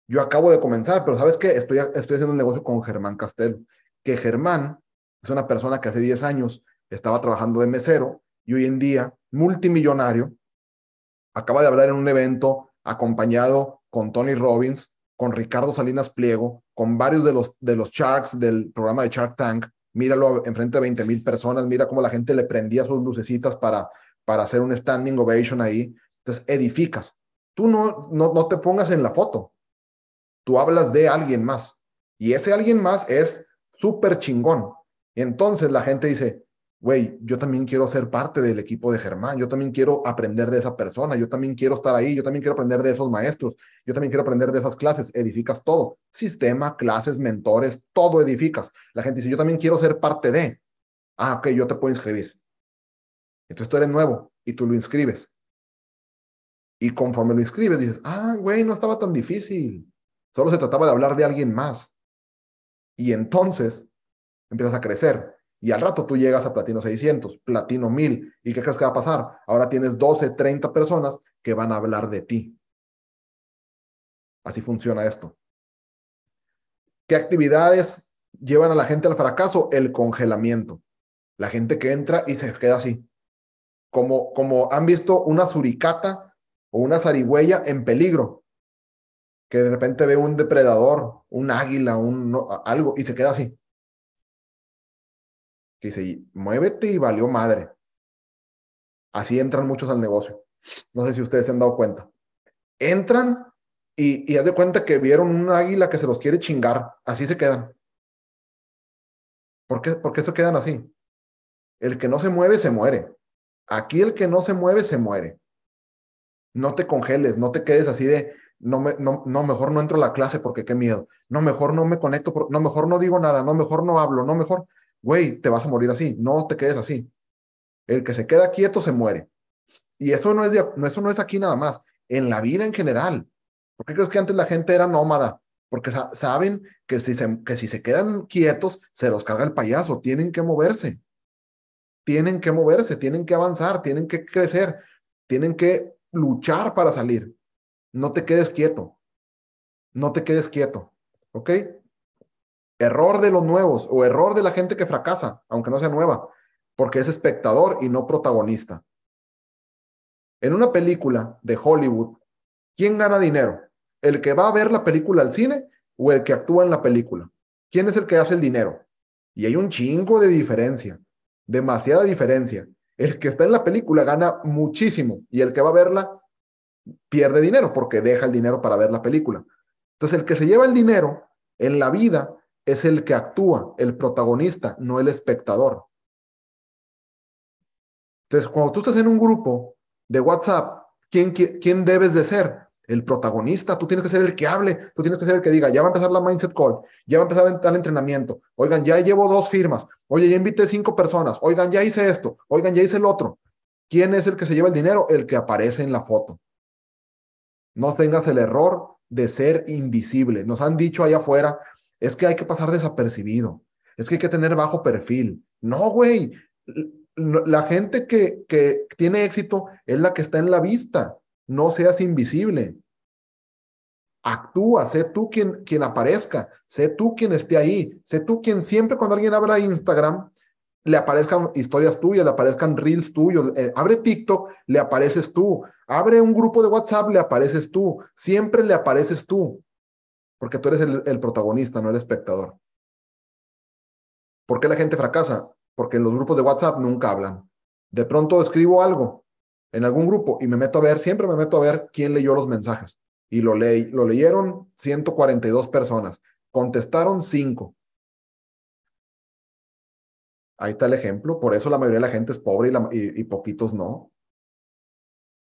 Yo acabo de comenzar, pero ¿sabes qué? Estoy, haciendo un negocio con Germán Castelo. Que Germán es una persona que hace 10 años estaba trabajando de mesero y hoy en día multimillonario. Acaba de hablar en un evento acompañado con Tony Robbins, con Ricardo Salinas Pliego, con varios de los, de los Sharks del programa de Shark Tank. Míralo enfrente de 20 mil personas, mira cómo la gente le prendía sus lucecitas para para hacer un standing ovation ahí. Entonces, edificas. Tú no, no, no te pongas en la foto. Tú hablas de alguien más. Y ese alguien más es súper chingón. Entonces la gente dice, güey, yo también quiero ser parte del equipo de Germán, yo también quiero aprender de esa persona, yo también quiero estar ahí, yo también quiero aprender de esos maestros, yo también quiero aprender de esas clases, edificas todo, sistema, clases, mentores, todo edificas. La gente dice, yo también quiero ser parte de, ah, ok, yo te puedo inscribir. Entonces tú eres nuevo y tú lo inscribes. Y conforme lo inscribes, dices, ah, güey, no estaba tan difícil. Solo se trataba de hablar de alguien más. Y entonces empiezas a crecer. Y al rato tú llegas a Platino 600, Platino 1000. ¿Y qué crees que va a pasar? Ahora tienes 12, 30 personas que van a hablar de ti. Así funciona esto. ¿Qué actividades llevan a la gente al fracaso? El congelamiento. La gente que entra y se queda así como, como han visto una suricata o una zarigüeya en peligro, que de repente ve un depredador, un águila, un, algo, y se queda así. dice, muévete y valió madre. Así entran muchos al negocio. No sé si ustedes se han dado cuenta. Entran y, y haz de cuenta que vieron un águila que se los quiere chingar. Así se quedan. ¿Por qué, ¿Por qué se quedan así? El que no se mueve, se muere. Aquí el que no se mueve, se muere. No te congeles, no te quedes así de, no, me, no, no, mejor no entro a la clase porque qué miedo. No, mejor no me conecto, no, mejor no digo nada, no, mejor no hablo, no, mejor, güey, te vas a morir así. No te quedes así. El que se queda quieto se muere. Y eso no es, eso no es aquí nada más, en la vida en general. ¿Por qué crees que antes la gente era nómada? Porque saben que si, se, que si se quedan quietos, se los carga el payaso, tienen que moverse tienen que moverse, tienen que avanzar, tienen que crecer, tienen que luchar para salir. No te quedes quieto. No te quedes quieto, ¿ok? Error de los nuevos o error de la gente que fracasa, aunque no sea nueva, porque es espectador y no protagonista. En una película de Hollywood, ¿quién gana dinero? ¿El que va a ver la película al cine o el que actúa en la película? ¿Quién es el que hace el dinero? Y hay un chingo de diferencia, demasiada diferencia. El que está en la película gana muchísimo y el que va a verla pierde dinero porque deja el dinero para ver la película. Entonces, el que se lleva el dinero en la vida es el que actúa, el protagonista, no el espectador. Entonces, cuando tú estás en un grupo de WhatsApp, ¿quién, quién debes de ser? El protagonista, tú tienes que ser el que hable, tú tienes que ser el que diga, ya va a empezar la mindset call, ya va a empezar el entrenamiento, oigan, ya llevo dos firmas, oye, ya invité cinco personas, oigan, ya hice esto, oigan, ya hice el otro. ¿Quién es el que se lleva el dinero? El que aparece en la foto. No tengas el error de ser invisible. Nos han dicho allá afuera, es que hay que pasar desapercibido, es que hay que tener bajo perfil. No, güey, la gente que, que tiene éxito es la que está en la vista. No seas invisible. Actúa, sé tú quien, quien aparezca, sé tú quien esté ahí, sé tú quien siempre cuando alguien abra Instagram le aparezcan historias tuyas, le aparezcan reels tuyos, eh, abre TikTok, le apareces tú, abre un grupo de WhatsApp, le apareces tú, siempre le apareces tú, porque tú eres el, protagonista, no el espectador. ¿Por qué la gente fracasa? Porque en los grupos de WhatsApp nunca hablan. De pronto escribo algo en algún grupo y me meto a ver, siempre me meto a ver quién leyó los mensajes. Y lo, leí, lo leyeron 142 personas, contestaron 5 Ahí está el ejemplo. Por eso la mayoría de la gente es pobre y, poquitos no.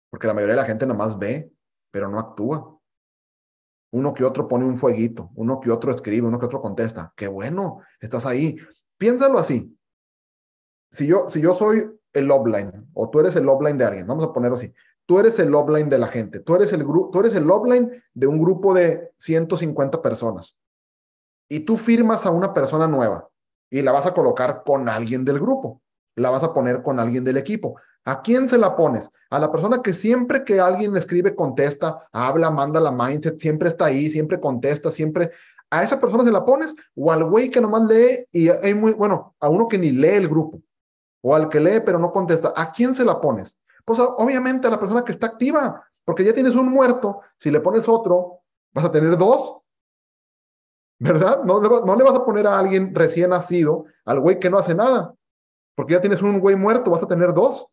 Porque la mayoría de la gente nomás ve, pero no actúa. Uno que otro pone un fueguito, uno que otro escribe, uno que otro contesta. Qué bueno, estás ahí. Piénsalo así. Si yo, si yo soy el offline o tú eres el offline de alguien, vamos a ponerlo así. Tú eres el offline de la gente, tú eres el, tú eres el offline de un grupo de 150 personas y tú firmas a una persona nueva y la vas a colocar con alguien del grupo, la vas a poner con alguien del equipo. ¿A quién se la pones? A la persona que siempre que alguien escribe, contesta, habla, manda la mindset, siempre está ahí, siempre contesta, siempre. ¿A esa persona se la pones? ¿O al güey que nomás lee y hay muy, bueno, a uno que ni lee el grupo? ¿O al que lee pero no contesta? ¿A quién se la pones? Pues obviamente a la persona que está activa, porque ya tienes un muerto, si le pones otro, vas a tener dos. ¿Verdad? No le, vas a poner a alguien recién nacido, al güey que no hace nada, porque ya tienes un güey muerto, vas a tener dos.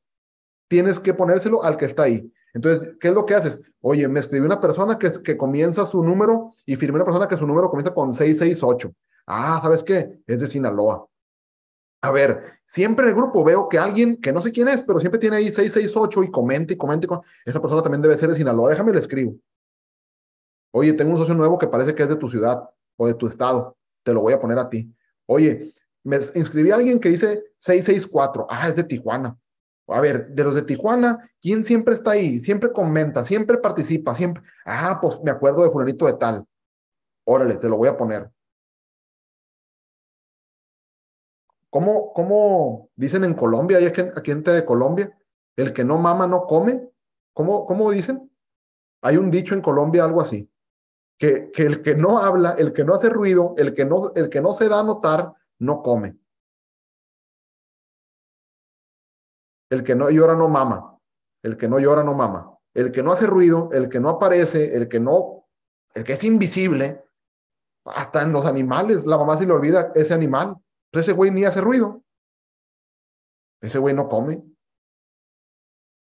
Tienes que ponérselo al que está ahí. Entonces, ¿qué es lo que haces? Oye, me escribió una persona que, que comienza su número y firmé una persona que su número comienza con 668. Ah, ¿sabes qué? Es de Sinaloa. A ver, siempre en el grupo veo que alguien que no sé quién es, pero siempre tiene ahí 668 y comenta y comenta. Y Esa persona también debe ser de Sinaloa. Déjame le escribo. Oye, tengo un socio nuevo que parece que es de tu ciudad o de tu estado. Te lo voy a poner a ti. Oye, me inscribí a alguien que dice 664. Ah, es de Tijuana. A ver, de los de Tijuana, ¿quién siempre está ahí? Siempre comenta, siempre participa, siempre. Ah, pues me acuerdo de fulanito de tal. Órale, te lo voy a poner. ¿Cómo, cómo dicen en Colombia? ¿Hay aquí gente de Colombia? El que no mama no come. ¿Cómo, cómo dicen? Hay un dicho en Colombia, algo así que, el que no habla, el que no hace ruido, el que no, el que no se da a notar, no come. El que no llora no mama. El que no llora no mama. El que no hace ruido, el que no aparece, el que no, el que es invisible, hasta en los animales, la mamá se le olvida ese animal. Entonces ese güey ni hace ruido. Ese güey no come.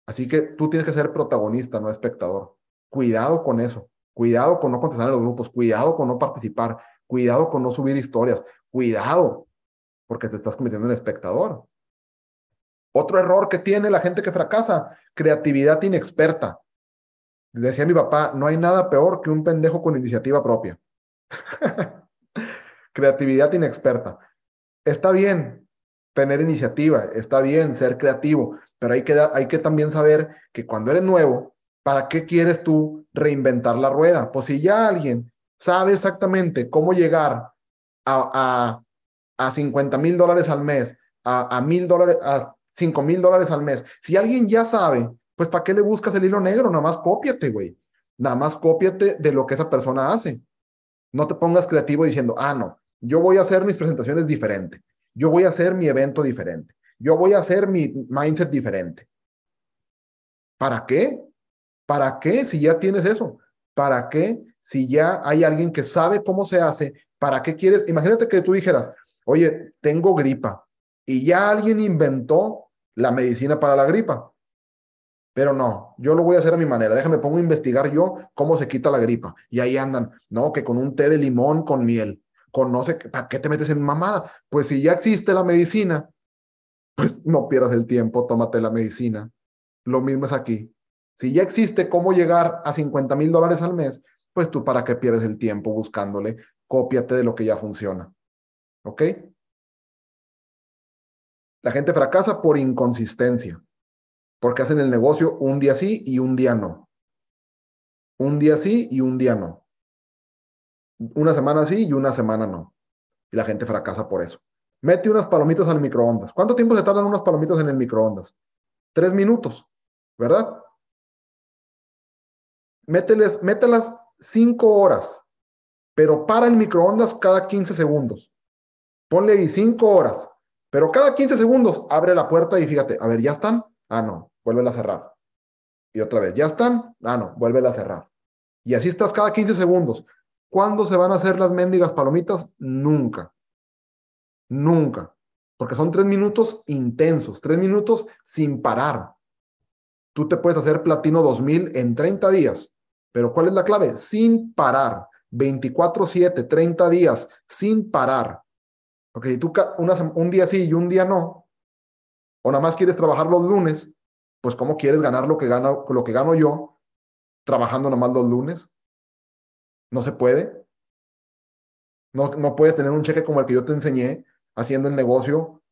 Así que tú tienes que ser protagonista, no espectador. Cuidado con eso. Cuidado con no contestar en los grupos, cuidado con no participar, cuidado con no subir historias, cuidado, porque te estás convirtiendo en espectador. Otro error que tiene la gente que fracasa, creatividad inexperta. Decía mi papá, no hay nada peor que un pendejo con iniciativa propia. (laughs) creatividad inexperta. Está bien tener iniciativa, está bien ser creativo, pero hay que, hay que también saber que cuando eres nuevo, ¿para qué quieres tú reinventar la rueda? Pues si ya alguien sabe exactamente cómo llegar a, a, a 50 mil dólares al mes, a, a mil dólares, a 5 mil dólares al mes, si alguien ya sabe, pues ¿para qué le buscas el hilo negro? Nada más cópiate, güey. Nada más cópiate de lo que esa persona hace. No te pongas creativo diciendo, ah, no, yo voy a hacer mis presentaciones diferente. Yo voy a hacer mi evento diferente. Yo voy a hacer mi mindset diferente. ¿Para qué? ¿Para qué si ya tienes eso? ¿Para qué si ya hay alguien que sabe cómo se hace? ¿Para qué quieres? Imagínate que tú dijeras, oye, tengo gripa y ya alguien inventó la medicina para la gripa. Pero no, yo lo voy a hacer a mi manera. Déjame pongo a investigar yo cómo se quita la gripa. Y ahí andan, no, que con un té de limón con miel, con no sé, ¿para qué te metes en mamada? Pues si ya existe la medicina, pues no pierdas el tiempo, tómate la medicina. Lo mismo es aquí. Si ya existe cómo llegar a 50 mil dólares al mes, pues tú para qué pierdes el tiempo buscándole, cópiate de lo que ya funciona. ¿Ok? La gente fracasa por inconsistencia, porque hacen el negocio un día sí y un día no. Un día sí y un día no. Una semana sí y una semana no. Y la gente fracasa por eso. Mete unas palomitas al microondas. ¿Cuánto tiempo se tardan unas palomitas en el microondas? Tres minutos, ¿verdad? Mételes, mételas cinco horas, pero para el microondas cada 15 segundos. Ponle ahí cinco horas, pero cada 15 segundos abre la puerta y fíjate, a ver, ¿ya están? Ah, no, vuelve a cerrar. Y otra vez, ¿ya están? Ah, no, vuelve a cerrar. Y así estás cada 15 segundos. ¿Cuándo se van a hacer las mendigas palomitas? Nunca. Nunca. Porque son tres minutos intensos, tres minutos sin parar. Tú te puedes hacer platino 2000 en 30 días. Pero ¿cuál es la clave? Sin parar. 24/7, 30 días, sin parar. Porque si tú un día sí y un día no, o nada más quieres trabajar los lunes, pues ¿cómo quieres ganar lo que, gana, lo que gano yo trabajando nada más los lunes? No se puede. No, no puedes tener un cheque como el que yo te enseñé haciendo el negocio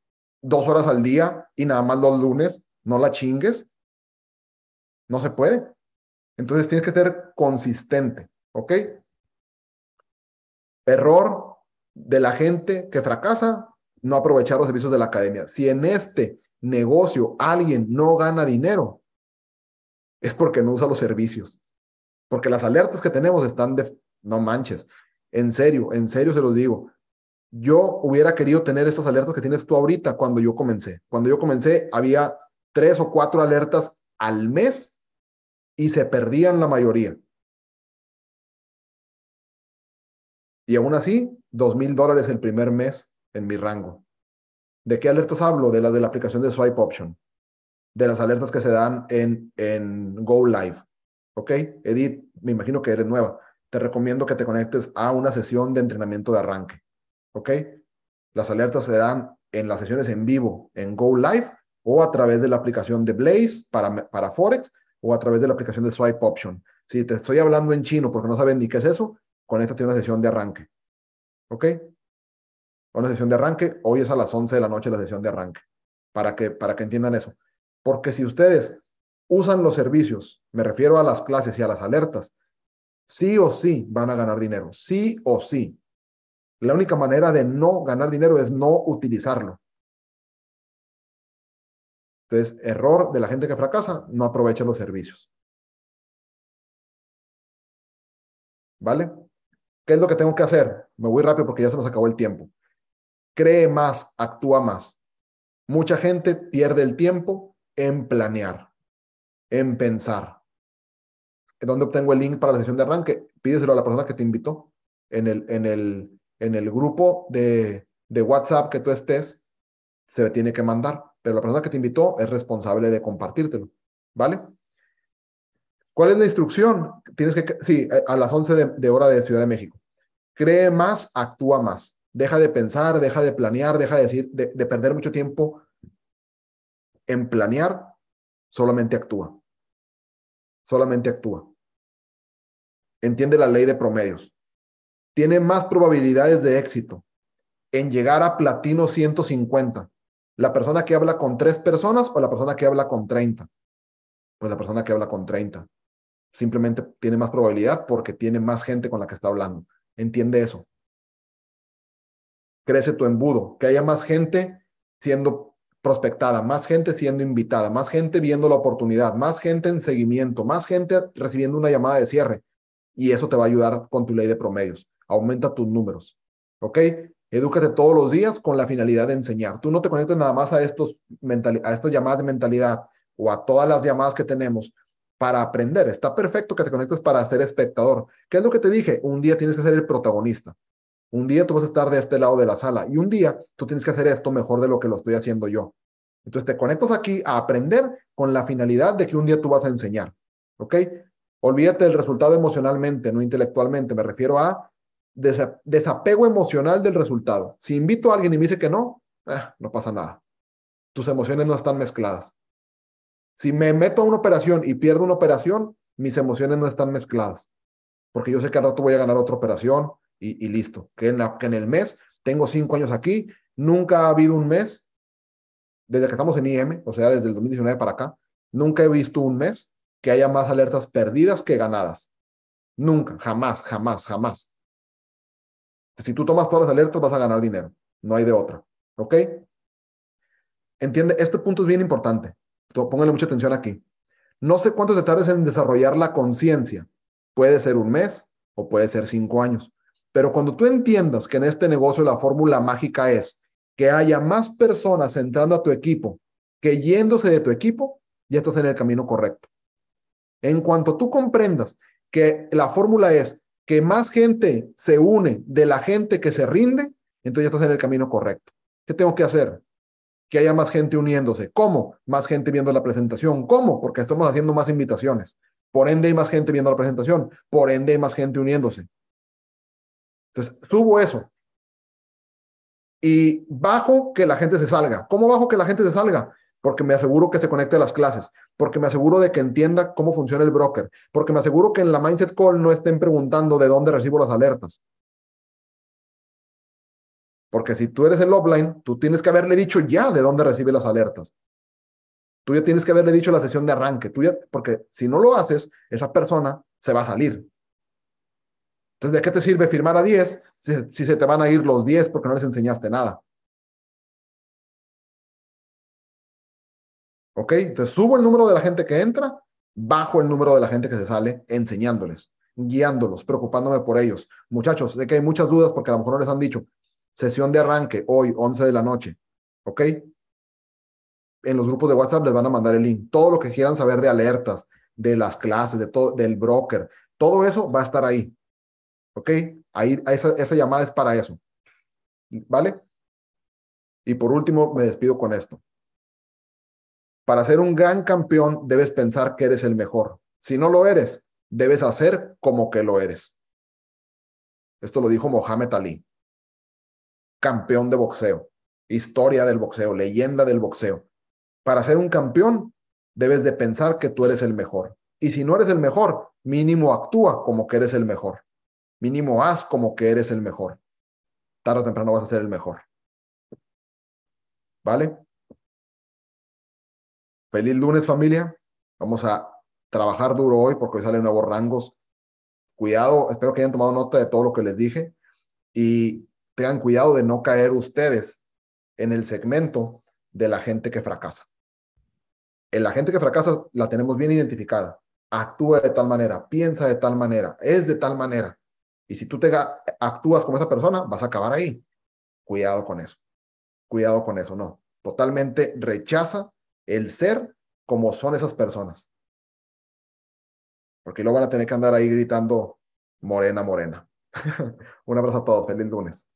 dos horas al día y nada más los lunes. No la chingues. No se puede. Entonces tienes que ser consistente. ¿Ok? Error de la gente que fracasa, no aprovechar los servicios de la academia. Si en este negocio alguien no gana dinero, es porque no usa los servicios. Porque las alertas que tenemos están de, no manches, en serio, en serio se los digo. Yo hubiera querido tener esas alertas que tienes tú ahorita cuando yo comencé. Cuando yo comencé había tres o cuatro alertas al mes y se perdían la mayoría. Y aún así, dos mil dólares el primer mes en mi rango. ¿De qué alertas hablo? De las de la aplicación de Swipe Option, de las alertas que se dan en, en Go Live. ¿Ok? Edith, me imagino que eres nueva. Te recomiendo que te conectes a una sesión de entrenamiento de arranque. ¿Ok? Las alertas se dan en las sesiones en vivo en Go Live o a través de la aplicación de Blaze para, para Forex o a través de la aplicación de Swipe Option. Si te estoy hablando en chino porque no saben ni qué es eso, tiene una sesión de arranque. ¿Ok? Una sesión de arranque. Hoy es a las 11 de la noche la sesión de arranque. Para que, para que entiendan eso. Porque si ustedes usan los servicios, me refiero a las clases y a las alertas, sí o sí van a ganar dinero. Sí o sí. La única manera de no ganar dinero es no utilizarlo. Entonces, error de la gente que fracasa, no aprovecha los servicios. ¿Vale? ¿Qué es lo que tengo que hacer? Me voy rápido porque ya se nos acabó el tiempo. Cree más, actúa más. Mucha gente pierde el tiempo en planear, en pensar. ¿Dónde obtengo el link para la sesión de arranque? Pídeselo a la persona que te invitó en el, en el, en el grupo de, de WhatsApp que tú estés. Se tiene que mandar, pero la persona que te invitó es responsable de compartírtelo. ¿Vale? ¿Cuál es la instrucción? Tienes que, sí, a las 11 de, hora de Ciudad de México cree más, actúa más. Deja de pensar, deja de planear, deja de, decir, de, perder mucho tiempo en planear, solamente actúa. Solamente actúa. Entiende la ley de promedios. Tiene más probabilidades de éxito en llegar a platino 150. La persona que habla con tres personas o la persona que habla con 30. Pues la persona que habla con 30. Simplemente tiene más probabilidad porque tiene más gente con la que está hablando. Entiende eso. Crece tu embudo, que haya más gente siendo prospectada, más gente siendo invitada, más gente viendo la oportunidad, más gente en seguimiento, más gente recibiendo una llamada de cierre. Y eso te va a ayudar con tu ley de promedios. aumenta tus números. ¿Ok? Edúcate todos los días con la finalidad de enseñar. Tú no te conectes nada más a, estos a estas llamadas de mentalidad o a todas las llamadas que tenemos para aprender. Está perfecto que te conectes para ser espectador. ¿Qué es lo que te dije? Un día tienes que ser el protagonista. Un día tú vas a estar de este lado de la sala y un día tú tienes que hacer esto mejor de lo que lo estoy haciendo yo. Entonces te conectas aquí a aprender con la finalidad de que un día tú vas a enseñar. ¿Ok? Olvídate del resultado emocionalmente, no intelectualmente. Me refiero a desapego emocional del resultado. Si invito a alguien y me dice que no, eh, no pasa nada. Tus emociones no están mezcladas. Si me meto a una operación y pierdo una operación, mis emociones no están mezcladas. Porque yo sé que al rato voy a ganar otra operación y, listo. Que en, que en el mes, tengo cinco años aquí, nunca ha habido un mes, desde que estamos en IM, o sea, desde el 2019 para acá, nunca he visto un mes que haya más alertas perdidas que ganadas. Nunca, jamás, jamás, jamás. Si tú tomas todas las alertas, vas a ganar dinero. No hay de otra. ¿Ok? Entiende, este punto es bien importante. Póngale mucha atención aquí. No sé cuánto te tardes en desarrollar la conciencia. Puede ser un mes o puede ser cinco años. Pero cuando tú entiendas que en este negocio la fórmula mágica es que haya más personas entrando a tu equipo que yéndose de tu equipo, ya estás en el camino correcto. En cuanto tú comprendas que la fórmula es que más gente se une de la gente que se rinde, entonces ya estás en el camino correcto. ¿Qué tengo que hacer? Que haya más gente uniéndose. ¿Cómo? Más gente viendo la presentación. ¿Cómo? Porque estamos haciendo más invitaciones. Por ende hay más gente viendo la presentación. Por ende hay más gente uniéndose. Entonces, subo eso. Y bajo que la gente se salga. ¿Cómo bajo que la gente se salga? porque me aseguro que se conecte a las clases, porque me aseguro de que entienda cómo funciona el broker, porque me aseguro que en la Mindset Call no estén preguntando de dónde recibo las alertas. Porque si tú eres el offline, tú tienes que haberle dicho ya de dónde recibe las alertas. Tú ya tienes que haberle dicho la sesión de arranque, tú ya, porque si no lo haces, esa persona se va a salir. Entonces, ¿de qué te sirve firmar a 10 si, si se te van a ir los 10 porque no les enseñaste nada? ¿Ok? Entonces subo el número de la gente que entra, bajo el número de la gente que se sale, enseñándoles, guiándolos, preocupándome por ellos. Muchachos, sé que hay muchas dudas porque a lo mejor no les han dicho. Sesión de arranque hoy, 11 de la noche. ¿Ok? En los grupos de WhatsApp les van a mandar el link. Todo lo que quieran saber de alertas, de las clases, de todo, del broker, todo eso va a estar ahí. ¿Ok? Ahí, esa, esa llamada es para eso. ¿Vale? Y por último, me despido con esto. Para ser un gran campeón debes pensar que eres el mejor. Si no lo eres, debes hacer como que lo eres. Esto lo dijo Mohamed Ali, campeón de boxeo, historia del boxeo, leyenda del boxeo. Para ser un campeón, debes de pensar que tú eres el mejor. Y si no eres el mejor, mínimo actúa como que eres el mejor. Mínimo haz como que eres el mejor. Tarde o temprano vas a ser el mejor. ¿Vale? Feliz lunes familia. Vamos a trabajar duro hoy porque hoy salen nuevos rangos. Cuidado, espero que hayan tomado nota de todo lo que les dije y tengan cuidado de no caer ustedes en el segmento de la gente que fracasa. En la gente que fracasa la tenemos bien identificada. Actúa de tal manera, piensa de tal manera, es de tal manera. Y si tú te actúas como esa persona, vas a acabar ahí. Cuidado con eso. Cuidado con eso, no. Totalmente rechaza el ser como son esas personas. Porque luego van a tener que andar ahí gritando morena, morena. (laughs) Un abrazo a todos. Feliz lunes.